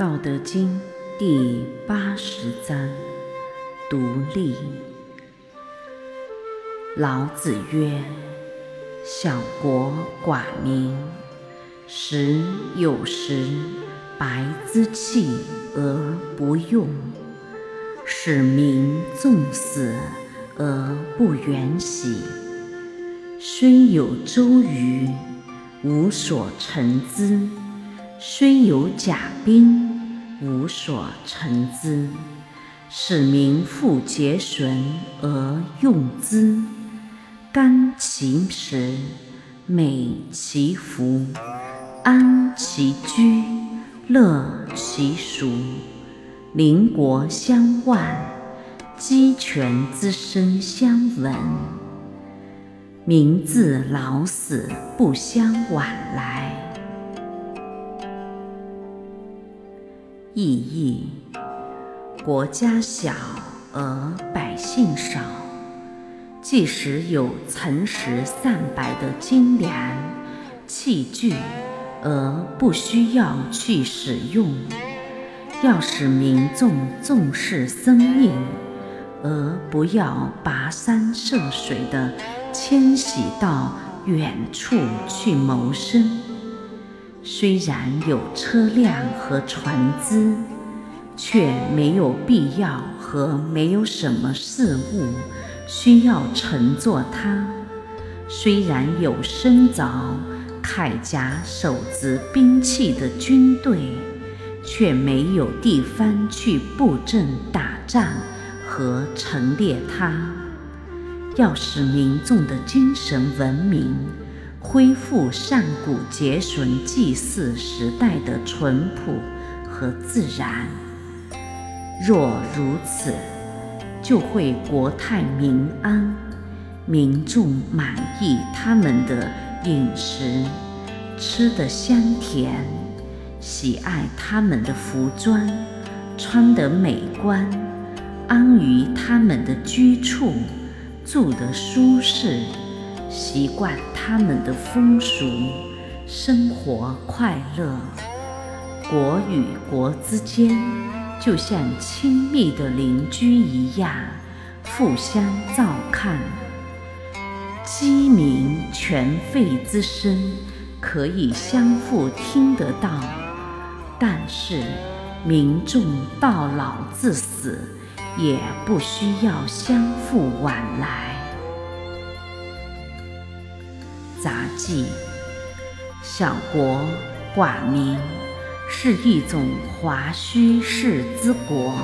道德经》第八十章：独立。老子曰：“小国寡民，时有时白之器而不用，使民重死而不远徙。虽有周瑜，无所成之；虽有甲兵，无所成之。使民复节损而用之。”甘其食，美其服，安其居，乐其俗。邻国相望，鸡犬之声相闻。民自老死不相往来。意义：国家小而百姓少。即使有诚实善百的精良器具，而不需要去使用；要使民众重视生命，而不要跋山涉水的迁徙到远处去谋生。虽然有车辆和船只，却没有必要和没有什么事物。需要乘坐它，虽然有身着铠甲、手执兵器的军队，却没有地方去布阵打仗和陈列它。要使民众的精神文明恢复上古结绳祭祀时代的淳朴和自然，若如此。就会国泰民安，民众满意他们的饮食，吃得香甜，喜爱他们的服装，穿得美观，安于他们的居处，住得舒适，习惯他们的风俗，生活快乐。国与国之间。就像亲密的邻居一样，互相照看。鸡鸣犬吠之声可以相互听得到，但是民众到老至死也不需要相互往来。杂技：小国寡民。是一种华胥氏之国，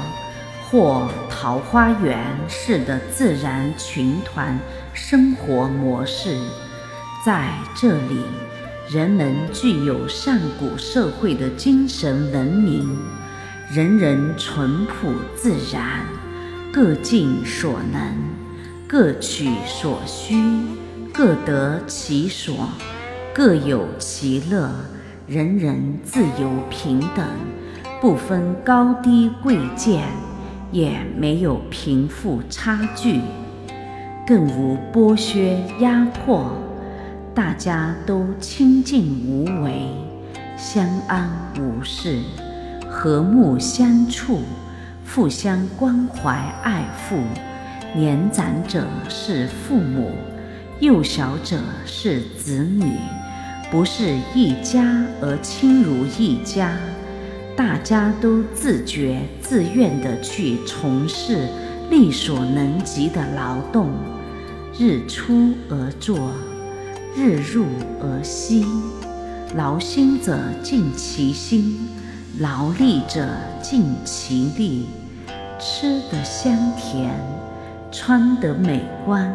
或桃花源式的自然群团生活模式。在这里，人们具有上古社会的精神文明，人人淳朴自然，各尽所能，各取所需，各得其所，各有其乐。人人自由平等，不分高低贵贱，也没有贫富差距，更无剥削压迫，大家都清净无为，相安无事，和睦相处，互相关怀爱护。年长者是父母，幼小者是子女。不是一家而亲如一家，大家都自觉自愿地去从事力所能及的劳动，日出而作，日入而息。劳心者尽其心，劳力者尽其力。吃得香甜，穿得美观，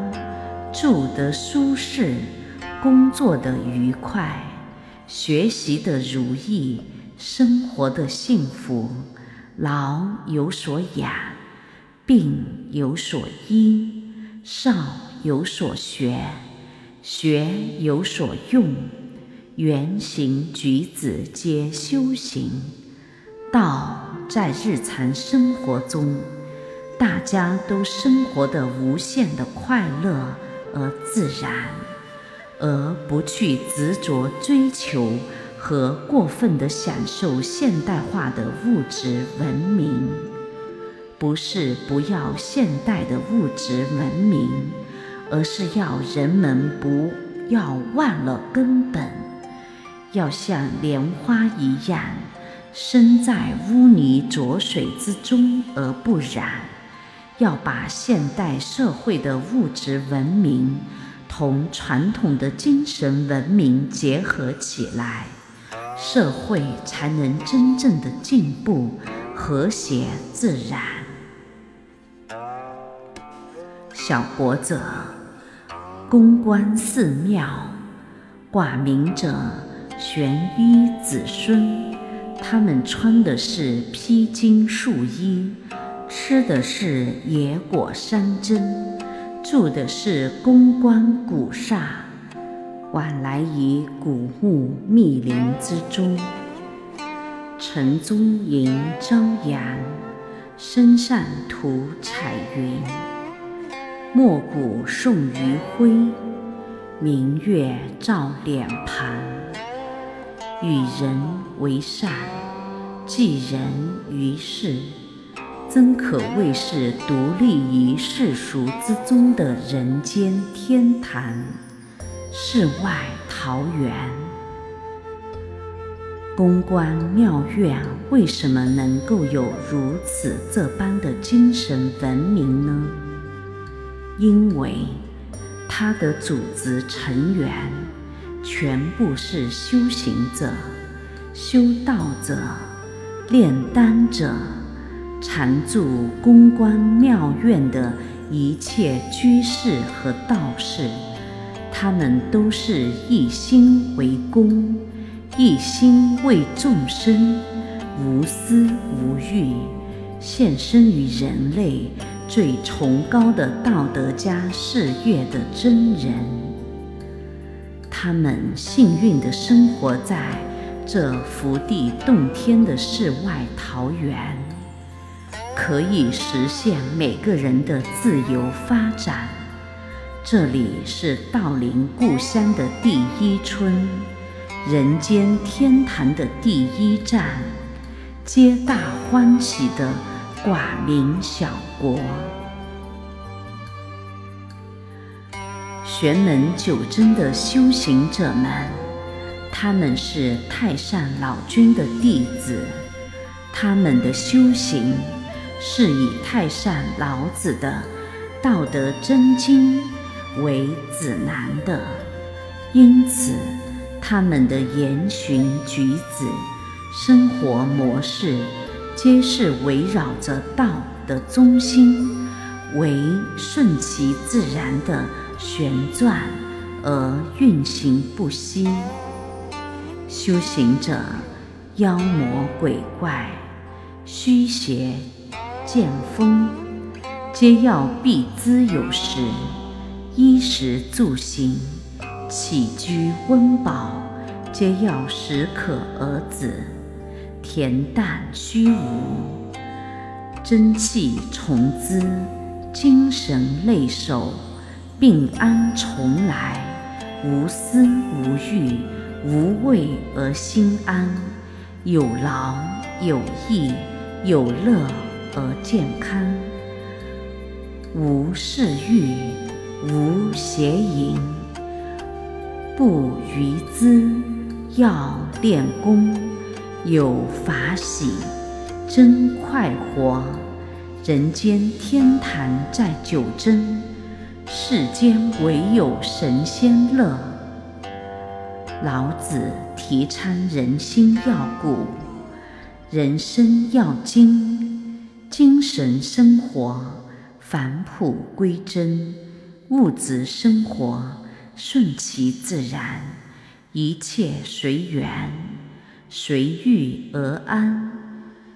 住得舒适。工作的愉快，学习的如意，生活的幸福，劳有所养，病有所医，少有所学，学有所用，言行举止皆修行。道在日常生活中，大家都生活的无限的快乐而自然。而不去执着追求和过分的享受现代化的物质文明。不是不要现代的物质文明，而是要人们不要忘了根本，要像莲花一样，生在污泥浊水之中而不染。要把现代社会的物质文明同传统的精神文明结合起来，社会才能真正的进步、和谐、自然。小国者，公关寺庙；寡民者，玄衣子孙。他们穿的是披荆束衣。吃的是野果山珍，住的是宫观古刹，往来于古墓密林之中。城中迎朝阳，身上涂彩云。暮鼓送余晖，明月照脸庞。与人为善，济人于世。真可谓是独立于世俗之中的人间天堂，世外桃源。公关庙院为什么能够有如此这般的精神文明呢？因为它的组织成员全部是修行者、修道者、炼丹者。常住公关庙院的一切居士和道士，他们都是一心为公，一心为众生，无私无欲，献身于人类最崇高的道德家事业的真人。他们幸运地生活在这福地洞天的世外桃源。可以实现每个人的自由发展。这里是道林故乡的第一村，人间天堂的第一站，皆大欢喜的寡民小国。玄门九真的修行者们，他们是太上老君的弟子，他们的修行。是以太上老子的《道德真经》为指南的，因此他们的言行举止、生活模式，皆是围绕着道的中心，为顺其自然的旋转而运行不息。修行者，妖魔鬼怪，虚邪。见风，皆要避之有时；衣食住行、起居温饱，皆要适可而止。恬淡虚无，真气从之；精神内守，病安从来。无私无欲，无畏而心安。有劳有逸有乐。而健康，无嗜欲，无邪淫，不愚资，要练功，有法喜，真快活。人间天堂在九真，世间唯有神仙乐。老子提倡人心要古，人生要精。精神生活返璞归真，物质生活顺其自然，一切随缘，随遇而安。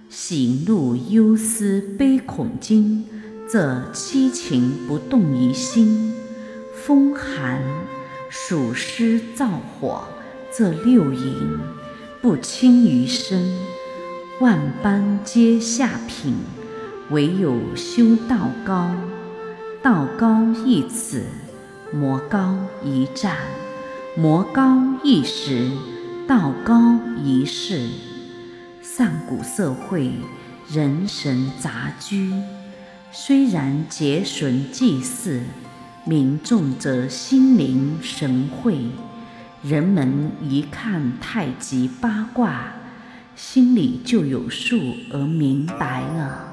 喜怒忧思悲恐惊，这七情不动于心；风寒暑湿燥火，这六淫不侵于身。万般皆下品。唯有修道高，道高一尺，魔高一丈，魔高一时，道高一世。上古社会人神杂居，虽然结绳祭祀，民众则心领神会。人们一看太极八卦，心里就有数而明白了。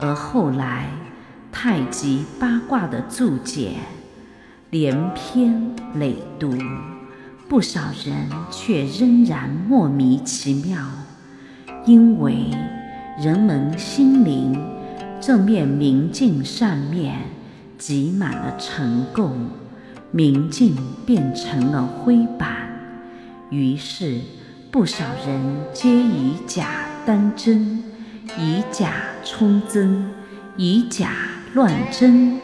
而后来，太极八卦的注解连篇累牍，不少人却仍然莫名其妙，因为人们心灵这面明镜上面挤满了尘垢，明镜变成了灰板，于是不少人皆以假当真。以假充真，以假乱真，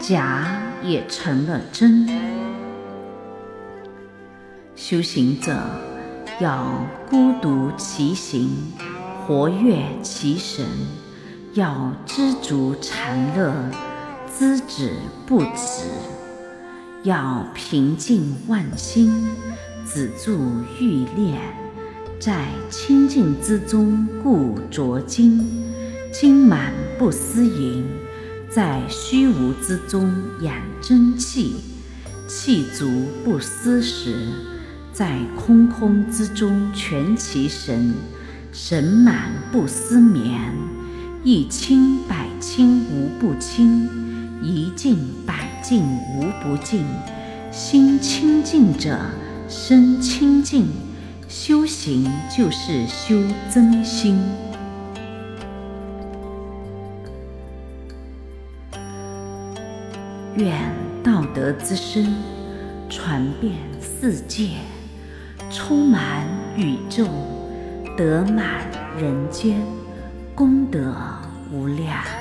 假也成了真。修行者要孤独其行，活跃其神，要知足常乐，知止不止；要平静万心，止住欲念。在清净之中故浊精，精满不思淫；在虚无之中养真气，气足不思食；在空空之中全其神，神满不思眠。一清百清无不清，一净百净无不净。心清净者，身清净。修行就是修真心，愿道德之声传遍世界，充满宇宙，德满人间，功德无量。